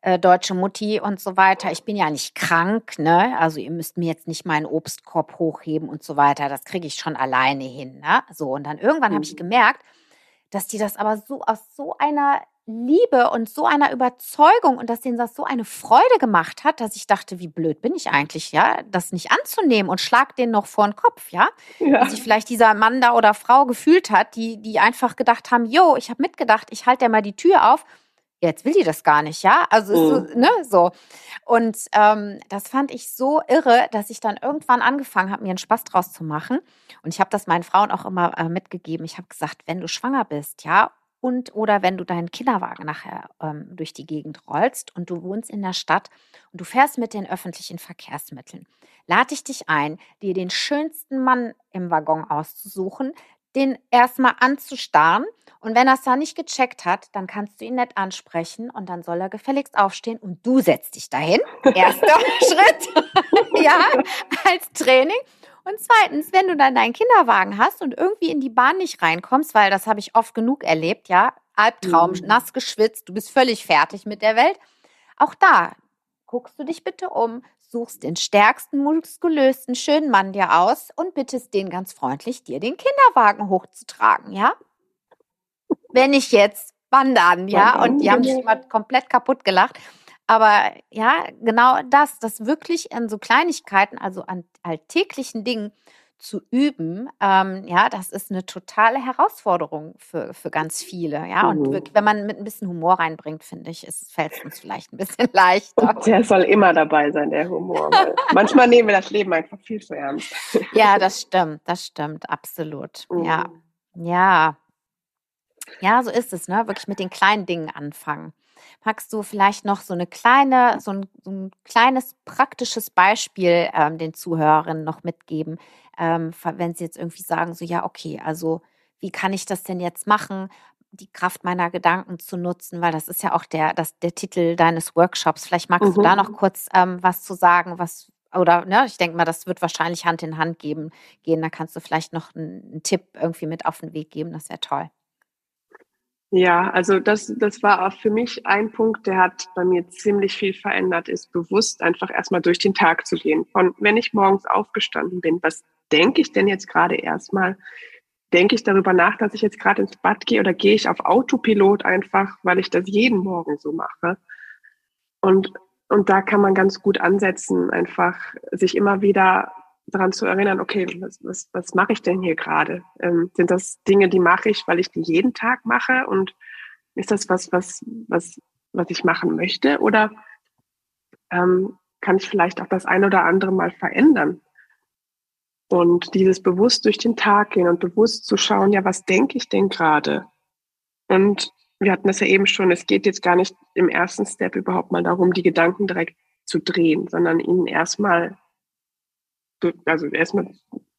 Äh, deutsche Mutti und so weiter. Ich bin ja nicht krank, ne? Also ihr müsst mir jetzt nicht meinen Obstkorb hochheben und so weiter. Das kriege ich schon alleine hin, ne? So und dann irgendwann mhm. habe ich gemerkt, dass die das aber so aus so einer Liebe und so einer Überzeugung und dass denen das so eine Freude gemacht hat, dass ich dachte, wie blöd bin ich eigentlich, ja, das nicht anzunehmen und schlag den noch vor den Kopf, ja? ja. Dass sich vielleicht dieser Mann da oder Frau gefühlt hat, die, die einfach gedacht haben, yo, ich habe mitgedacht, ich halte ja mal die Tür auf. Jetzt will die das gar nicht, ja? Also, mhm. so, ne, so. Und ähm, das fand ich so irre, dass ich dann irgendwann angefangen habe, mir einen Spaß draus zu machen. Und ich habe das meinen Frauen auch immer äh, mitgegeben. Ich habe gesagt, wenn du schwanger bist, ja, und oder wenn du deinen Kinderwagen nachher ähm, durch die Gegend rollst und du wohnst in der Stadt und du fährst mit den öffentlichen Verkehrsmitteln, lade ich dich ein, dir den schönsten Mann im Waggon auszusuchen, den erstmal anzustarren und wenn er es da nicht gecheckt hat, dann kannst du ihn nett ansprechen und dann soll er gefälligst aufstehen und du setzt dich dahin. Erster Schritt, ja, als Training. Und zweitens, wenn du dann deinen Kinderwagen hast und irgendwie in die Bahn nicht reinkommst, weil das habe ich oft genug erlebt, ja, Albtraum, mhm. nass geschwitzt, du bist völlig fertig mit der Welt. Auch da guckst du dich bitte um, suchst den stärksten, muskulösten, schönen Mann dir aus und bittest den ganz freundlich, dir den Kinderwagen hochzutragen, ja? Wenn ich jetzt wandern, ja, und die haben sich mal komplett kaputt gelacht. Aber ja, genau das, das wirklich an so Kleinigkeiten, also an alltäglichen Dingen zu üben, ähm, ja, das ist eine totale Herausforderung für, für ganz viele. Ja, und mhm. wenn man mit ein bisschen Humor reinbringt, finde ich, fällt es uns vielleicht ein bisschen leichter. Und der soll immer dabei sein, der Humor. manchmal nehmen wir das Leben einfach viel zu ernst. ja, das stimmt, das stimmt, absolut. Mhm. Ja, ja. Ja, so ist es, ne? Wirklich mit den kleinen Dingen anfangen. Magst du vielleicht noch so eine kleine, so ein, so ein kleines praktisches Beispiel ähm, den Zuhörerinnen noch mitgeben, ähm, wenn sie jetzt irgendwie sagen, so ja, okay, also wie kann ich das denn jetzt machen? die Kraft meiner Gedanken zu nutzen, weil das ist ja auch der, das, der Titel deines Workshops. Vielleicht magst mhm. du da noch mhm. kurz ähm, was zu sagen, was, oder ne, ich denke mal, das wird wahrscheinlich Hand in Hand geben, gehen. Da kannst du vielleicht noch einen, einen Tipp irgendwie mit auf den Weg geben. Das wäre toll. Ja, also das, das war auch für mich ein Punkt, der hat bei mir ziemlich viel verändert, ist bewusst einfach erstmal durch den Tag zu gehen. Von wenn ich morgens aufgestanden bin, was denke ich denn jetzt gerade erstmal? Denke ich darüber nach, dass ich jetzt gerade ins Bad gehe oder gehe ich auf Autopilot einfach, weil ich das jeden Morgen so mache? Und, und da kann man ganz gut ansetzen, einfach sich immer wieder daran zu erinnern, okay, was, was, was mache ich denn hier gerade? Ähm, sind das Dinge, die mache ich, weil ich die jeden Tag mache? Und ist das was, was, was, was ich machen möchte? Oder ähm, kann ich vielleicht auch das ein oder andere mal verändern? Und dieses bewusst durch den Tag gehen und bewusst zu schauen, ja, was denke ich denn gerade? Und wir hatten das ja eben schon, es geht jetzt gar nicht im ersten Step überhaupt mal darum, die Gedanken direkt zu drehen, sondern ihnen erstmal also erstmal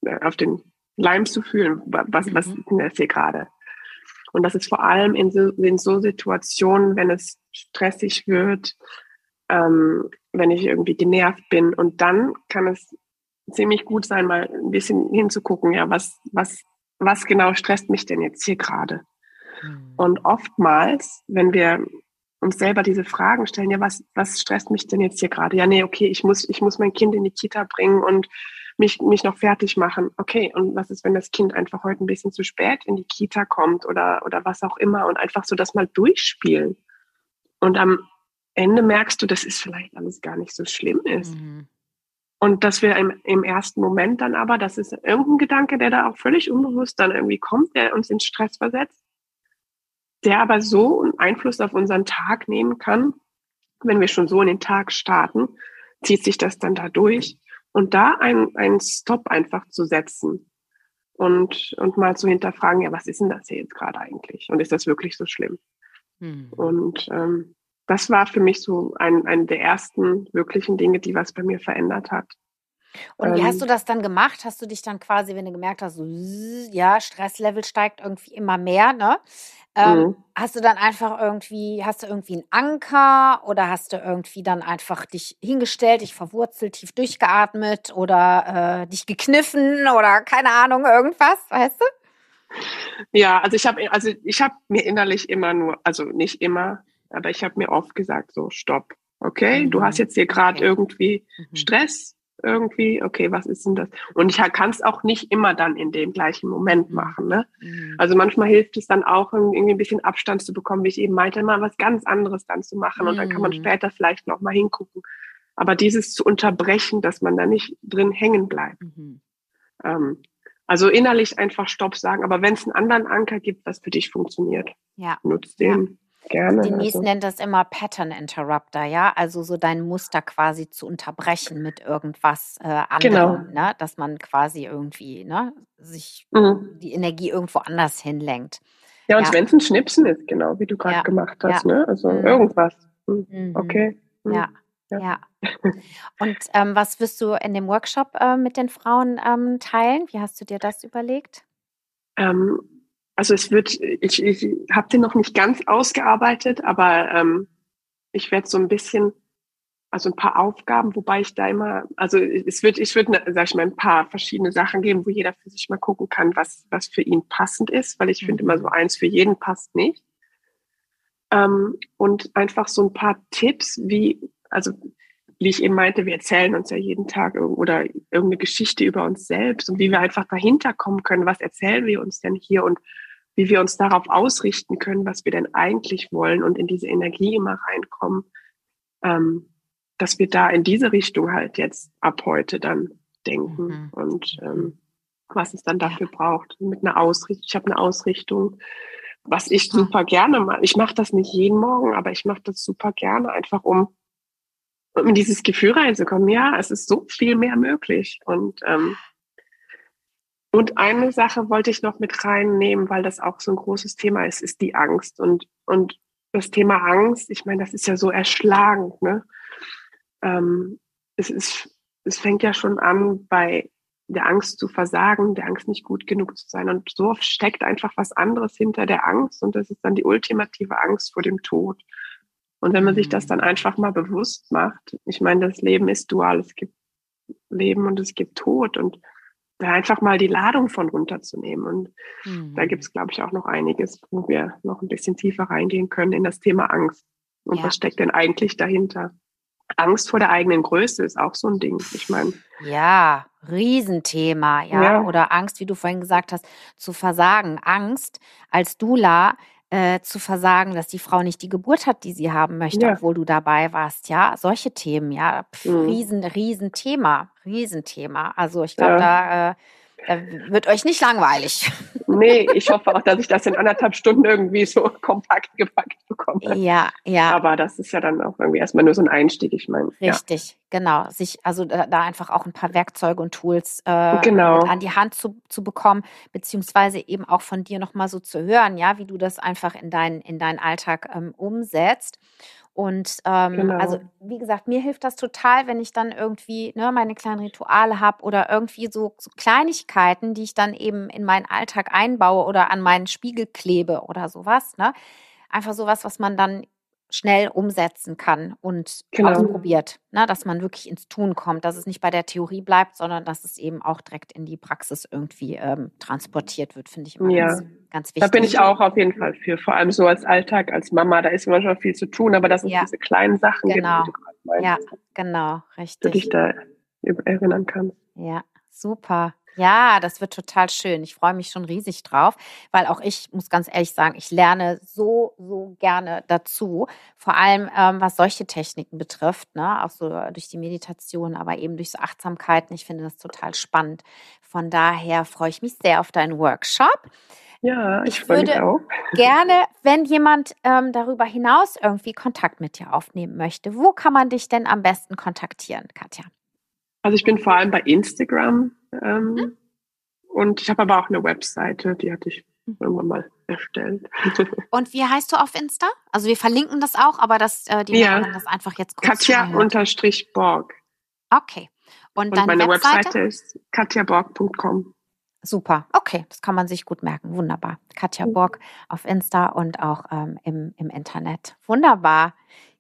äh, auf den Leim zu fühlen, was, was mhm. ist denn das hier gerade? Und das ist vor allem in so, in so Situationen, wenn es stressig wird, ähm, wenn ich irgendwie genervt bin. Und dann kann es ziemlich gut sein, mal ein bisschen hinzugucken, ja, was, was, was genau stresst mich denn jetzt hier gerade? Mhm. Und oftmals, wenn wir uns selber diese Fragen stellen, ja, was, was stresst mich denn jetzt hier gerade? Ja, nee, okay, ich muss, ich muss mein Kind in die Kita bringen und mich, mich noch fertig machen. Okay, und was ist, wenn das Kind einfach heute ein bisschen zu spät in die Kita kommt oder, oder was auch immer und einfach so das mal durchspielen. Und am Ende merkst du, dass es vielleicht alles gar nicht so schlimm ist. Mhm. Und dass wir im, im ersten Moment dann aber, das ist irgendein Gedanke, der da auch völlig unbewusst dann irgendwie kommt, der uns in Stress versetzt, der aber so einen Einfluss auf unseren Tag nehmen kann, wenn wir schon so in den Tag starten, zieht sich das dann da durch. Und da einen, einen Stop einfach zu setzen und, und mal zu hinterfragen, ja, was ist denn das hier jetzt gerade eigentlich? Und ist das wirklich so schlimm? Hm. Und ähm, das war für mich so ein, eine der ersten wirklichen Dinge, die was bei mir verändert hat. Und wie hast du ähm. das dann gemacht? Hast du dich dann quasi, wenn du gemerkt hast, so, ja, Stresslevel steigt irgendwie immer mehr, ne? Ähm, mhm. Hast du dann einfach irgendwie, hast du irgendwie einen Anker oder hast du irgendwie dann einfach dich hingestellt, dich verwurzelt, tief durchgeatmet oder äh, dich gekniffen oder keine Ahnung, irgendwas, weißt du? Ja, also ich habe also ich habe mir innerlich immer nur, also nicht immer, aber ich habe mir oft gesagt, so stopp. Okay, mhm. du hast jetzt hier gerade okay. irgendwie mhm. Stress, irgendwie, okay, was ist denn das? Und ich kann es auch nicht immer dann in dem gleichen Moment mhm. machen. Ne? Mhm. Also manchmal hilft es dann auch, irgendwie ein bisschen Abstand zu bekommen, wie ich eben meinte, mal was ganz anderes dann zu machen. Mhm. Und dann kann man mhm. später vielleicht noch mal hingucken. Aber dieses zu unterbrechen, dass man da nicht drin hängen bleibt. Mhm. Ähm, also innerlich einfach Stopp sagen. Aber wenn es einen anderen Anker gibt, was für dich funktioniert, ja. nutzt den. Ja. Gerne. Denise also. nennt das immer Pattern Interrupter, ja, also so dein Muster quasi zu unterbrechen mit irgendwas äh, anderem, genau. ne? dass man quasi irgendwie ne, sich mhm. die Energie irgendwo anders hinlenkt. Ja, und ja. wenn es ein Schnipsen ist, genau wie du gerade ja. gemacht hast, ja. ne? also mhm. irgendwas. Mhm. mhm. Okay. Mhm. Ja. Ja. Und ähm, was wirst du in dem Workshop äh, mit den Frauen ähm, teilen? Wie hast du dir das überlegt? Ähm, also es wird, ich, ich habe den noch nicht ganz ausgearbeitet, aber ähm, ich werde so ein bisschen, also ein paar Aufgaben, wobei ich da immer, also es wird, ich würde, sag ich mal, ein paar verschiedene Sachen geben, wo jeder für sich mal gucken kann, was, was für ihn passend ist, weil ich finde immer so eins für jeden passt nicht. Ähm, und einfach so ein paar Tipps, wie, also wie ich eben meinte, wir erzählen uns ja jeden Tag oder irgendeine Geschichte über uns selbst und wie wir einfach dahinter kommen können, was erzählen wir uns denn hier? Und wie wir uns darauf ausrichten können, was wir denn eigentlich wollen und in diese Energie immer reinkommen, ähm, dass wir da in diese Richtung halt jetzt ab heute dann denken mhm. und ähm, was es dann dafür ja. braucht mit einer Ausrichtung. Ich habe eine Ausrichtung, was ich super gerne mache. Ich mache das nicht jeden Morgen, aber ich mache das super gerne, einfach um um in dieses Gefühl reinzukommen. Ja, es ist so viel mehr möglich und ähm, und eine Sache wollte ich noch mit reinnehmen, weil das auch so ein großes Thema ist, ist die Angst. Und, und das Thema Angst, ich meine, das ist ja so erschlagend. Ne? Ähm, es, ist, es fängt ja schon an bei der Angst zu versagen, der Angst nicht gut genug zu sein. Und so steckt einfach was anderes hinter der Angst. Und das ist dann die ultimative Angst vor dem Tod. Und wenn man sich das mhm. dann einfach mal bewusst macht, ich meine, das Leben ist dual. Es gibt Leben und es gibt Tod. Und da einfach mal die Ladung von runterzunehmen. Und mhm. da gibt es, glaube ich, auch noch einiges, wo wir noch ein bisschen tiefer reingehen können in das Thema Angst. Und ja. was steckt denn eigentlich dahinter? Angst vor der eigenen Größe ist auch so ein Ding. Ich meine. Ja, Riesenthema, ja? ja. Oder Angst, wie du vorhin gesagt hast, zu versagen. Angst als Dula äh, zu versagen, dass die Frau nicht die Geburt hat, die sie haben möchte, ja. obwohl du dabei warst. Ja, solche Themen, ja, Pff, mhm. riesen, riesen Thema, Riesenthema. Also ich glaube, ja. da, äh, da wird euch nicht langweilig. Nee, ich hoffe auch, dass ich das in anderthalb Stunden irgendwie so kompakt gepackt bekomme. Ja, ja. Aber das ist ja dann auch irgendwie erstmal nur so ein Einstieg, ich meine. Richtig, ja. genau. Sich, also da, da, einfach auch ein paar Werkzeuge und Tools äh, genau. an die Hand zu, zu bekommen, beziehungsweise eben auch von dir nochmal so zu hören, ja, wie du das einfach in, dein, in deinen Alltag ähm, umsetzt. Und ähm, genau. also wie gesagt, mir hilft das total, wenn ich dann irgendwie ne, meine kleinen Rituale habe oder irgendwie so, so, Kleinigkeiten, die ich dann eben in meinen Alltag einbaue oder an meinen Spiegel klebe oder sowas. Ne? Einfach sowas, was man dann schnell umsetzen kann und genau. ausprobiert, ne, dass man wirklich ins Tun kommt, dass es nicht bei der Theorie bleibt, sondern dass es eben auch direkt in die Praxis irgendwie ähm, transportiert wird, finde ich immer ja. ganz, ganz, wichtig. Da bin ich auch auf jeden Fall für, vor allem so als Alltag, als Mama, da ist manchmal viel zu tun, aber dass es ja. diese kleinen Sachen genau. gibt, die du meinst, ja, genau, richtig. Du dich da erinnern kannst. Ja, super. Ja, das wird total schön. Ich freue mich schon riesig drauf, weil auch ich muss ganz ehrlich sagen, ich lerne so, so gerne dazu. Vor allem, ähm, was solche Techniken betrifft, ne? auch so durch die Meditation, aber eben durch so Achtsamkeiten. Ich finde das total spannend. Von daher freue ich mich sehr auf deinen Workshop. Ja, ich, ich freue mich auch. Gerne, wenn jemand ähm, darüber hinaus irgendwie Kontakt mit dir aufnehmen möchte, wo kann man dich denn am besten kontaktieren, Katja? Also ich bin vor allem bei Instagram ähm, mhm. und ich habe aber auch eine Webseite, die hatte ich mhm. irgendwann mal erstellt. Und wie heißt du auf Insta? Also wir verlinken das auch, aber das, äh, die ja. das einfach jetzt kurz Katja unterstrich Borg. Okay. Und, und meine Webseite? Webseite ist katjaborg.com. Super, okay, das kann man sich gut merken. Wunderbar. Katja mhm. Borg auf Insta und auch ähm, im, im Internet. Wunderbar.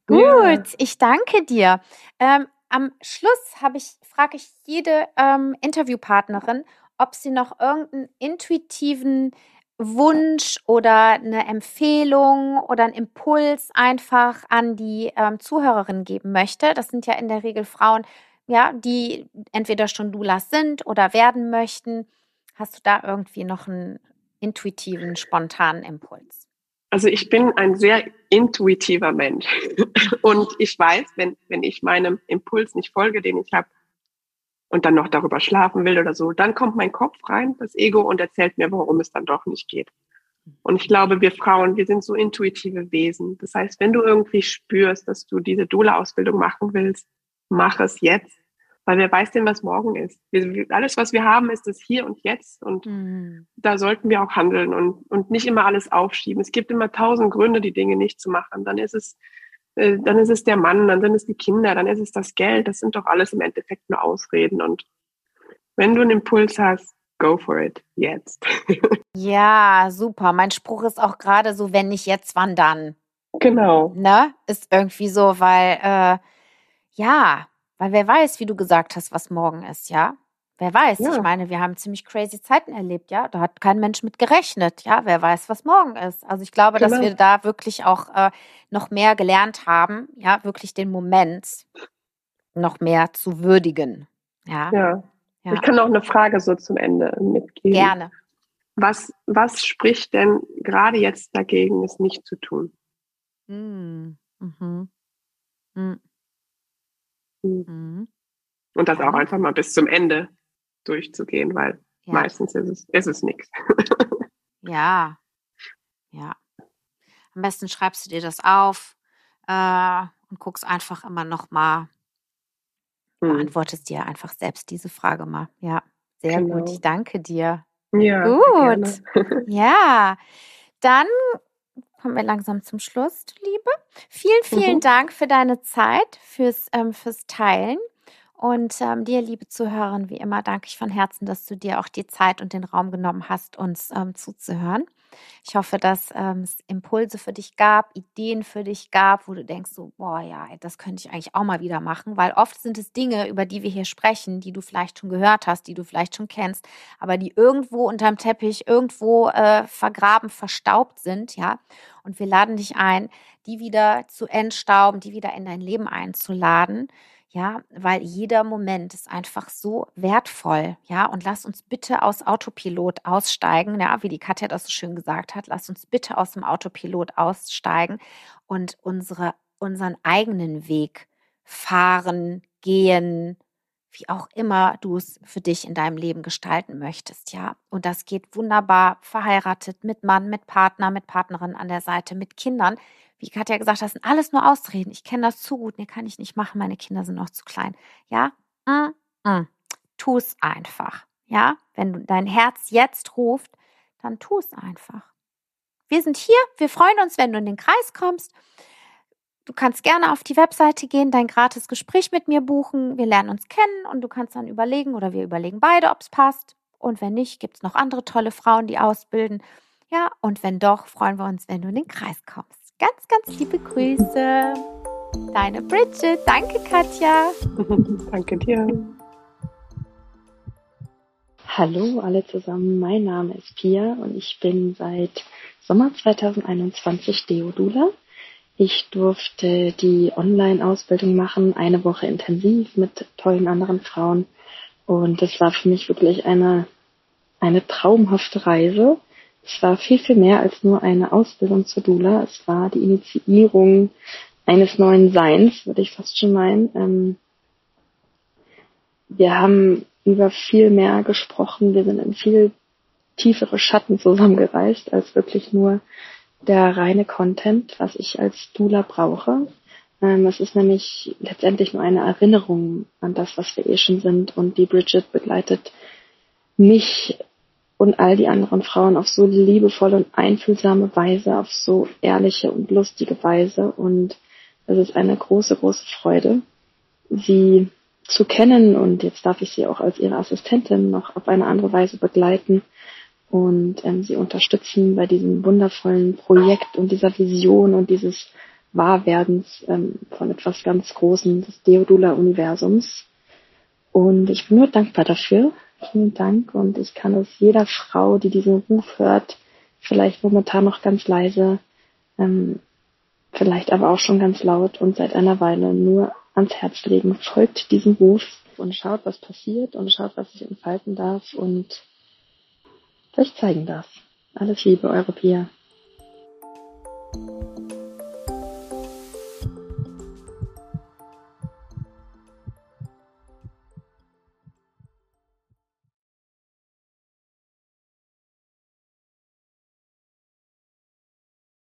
Gut, ja. ich danke dir. Ähm, am Schluss habe ich, frage ich jede ähm, Interviewpartnerin, ob sie noch irgendeinen intuitiven Wunsch oder eine Empfehlung oder einen Impuls einfach an die ähm, Zuhörerin geben möchte. Das sind ja in der Regel Frauen, ja, die entweder schon Doulas sind oder werden möchten. Hast du da irgendwie noch einen intuitiven, spontanen Impuls? Also ich bin ein sehr intuitiver Mensch und ich weiß, wenn, wenn ich meinem Impuls nicht folge, den ich habe, und dann noch darüber schlafen will oder so, dann kommt mein Kopf rein, das Ego, und erzählt mir, warum es dann doch nicht geht. Und ich glaube, wir Frauen, wir sind so intuitive Wesen. Das heißt, wenn du irgendwie spürst, dass du diese Doula-Ausbildung machen willst, mach es jetzt. Weil wer weiß denn, was morgen ist? Wir, alles, was wir haben, ist das hier und jetzt. Und mhm. da sollten wir auch handeln und, und nicht immer alles aufschieben. Es gibt immer tausend Gründe, die Dinge nicht zu machen. Dann ist es, äh, dann ist es der Mann, dann sind es die Kinder, dann ist es das Geld. Das sind doch alles im Endeffekt nur Ausreden. Und wenn du einen Impuls hast, go for it. Jetzt. ja, super. Mein Spruch ist auch gerade so, wenn nicht jetzt, wann dann? Genau. Ne? Ist irgendwie so, weil, äh, ja, weil wer weiß, wie du gesagt hast, was morgen ist, ja? Wer weiß, ja. ich meine, wir haben ziemlich crazy Zeiten erlebt, ja. Da hat kein Mensch mit gerechnet, ja. Wer weiß, was morgen ist. Also ich glaube, genau. dass wir da wirklich auch äh, noch mehr gelernt haben, ja, wirklich den Moment noch mehr zu würdigen. Ja. ja. ja. Ich kann noch eine Frage so zum Ende mitgeben. Gerne. Was, was spricht denn gerade jetzt dagegen, es nicht zu tun? Hm. Mhm. Mhm. Mhm. Und das auch einfach mal bis zum Ende durchzugehen, weil ja. meistens ist es, ist es nichts. ja, ja. Am besten schreibst du dir das auf äh, und guckst einfach immer noch mal, hm. beantwortest dir einfach selbst diese Frage mal. Ja, sehr genau. gut. Ich danke dir. Ja. Gut. ja. Dann kommen wir langsam zum Schluss, du Liebe. Vielen, vielen mhm. Dank für deine Zeit, fürs, ähm, fürs Teilen. Und ähm, dir, liebe Zuhörerin, wie immer, danke ich von Herzen, dass du dir auch die Zeit und den Raum genommen hast, uns ähm, zuzuhören. Ich hoffe, dass ähm, es Impulse für dich gab, Ideen für dich gab, wo du denkst, so, boah, ja, das könnte ich eigentlich auch mal wieder machen, weil oft sind es Dinge, über die wir hier sprechen, die du vielleicht schon gehört hast, die du vielleicht schon kennst, aber die irgendwo unterm Teppich, irgendwo äh, vergraben, verstaubt sind, ja. Und wir laden dich ein, die wieder zu entstauben, die wieder in dein Leben einzuladen ja, weil jeder Moment ist einfach so wertvoll, ja, und lass uns bitte aus Autopilot aussteigen, ja, wie die Katja das so schön gesagt hat, lass uns bitte aus dem Autopilot aussteigen und unsere, unseren eigenen Weg fahren, gehen, wie auch immer du es für dich in deinem Leben gestalten möchtest, ja. Und das geht wunderbar verheiratet mit Mann, mit Partner, mit Partnerin an der Seite, mit Kindern wie Katja gesagt das sind alles nur Ausreden. Ich kenne das zu gut. Nee, kann ich nicht machen. Meine Kinder sind noch zu klein. Ja? Mm, mm. Tu es einfach. Ja? Wenn dein Herz jetzt ruft, dann tu es einfach. Wir sind hier. Wir freuen uns, wenn du in den Kreis kommst. Du kannst gerne auf die Webseite gehen, dein gratis Gespräch mit mir buchen. Wir lernen uns kennen und du kannst dann überlegen oder wir überlegen beide, ob es passt. Und wenn nicht, gibt es noch andere tolle Frauen, die ausbilden. Ja, und wenn doch, freuen wir uns, wenn du in den Kreis kommst. Ganz, ganz liebe Grüße. Deine Bridget. Danke, Katja. Danke dir. Hallo alle zusammen, mein Name ist Pia und ich bin seit Sommer 2021 Deodula. Ich durfte die Online-Ausbildung machen, eine Woche intensiv mit tollen anderen Frauen und es war für mich wirklich eine, eine traumhafte Reise. Es war viel, viel mehr als nur eine Ausbildung zur Dula. Es war die Initiierung eines neuen Seins, würde ich fast schon meinen. Ähm, wir haben über viel mehr gesprochen. Wir sind in viel tiefere Schatten zusammengereist als wirklich nur der reine Content, was ich als Dula brauche. Ähm, es ist nämlich letztendlich nur eine Erinnerung an das, was wir eh schon sind. Und die Bridget begleitet mich und all die anderen Frauen auf so liebevolle und einfühlsame Weise, auf so ehrliche und lustige Weise. Und es ist eine große, große Freude, sie zu kennen und jetzt darf ich sie auch als ihre Assistentin noch auf eine andere Weise begleiten und ähm, sie unterstützen bei diesem wundervollen Projekt und dieser Vision und dieses Wahrwerdens ähm, von etwas ganz Großen des Deodula-Universums. Und ich bin nur dankbar dafür. Vielen Dank und ich kann es jeder Frau, die diesen Ruf hört, vielleicht momentan noch ganz leise, ähm, vielleicht aber auch schon ganz laut und seit einer Weile nur ans Herz legen. Folgt diesem Ruf und schaut, was passiert und schaut, was sich entfalten darf und euch zeigen darf. Alles Liebe, eure Pia.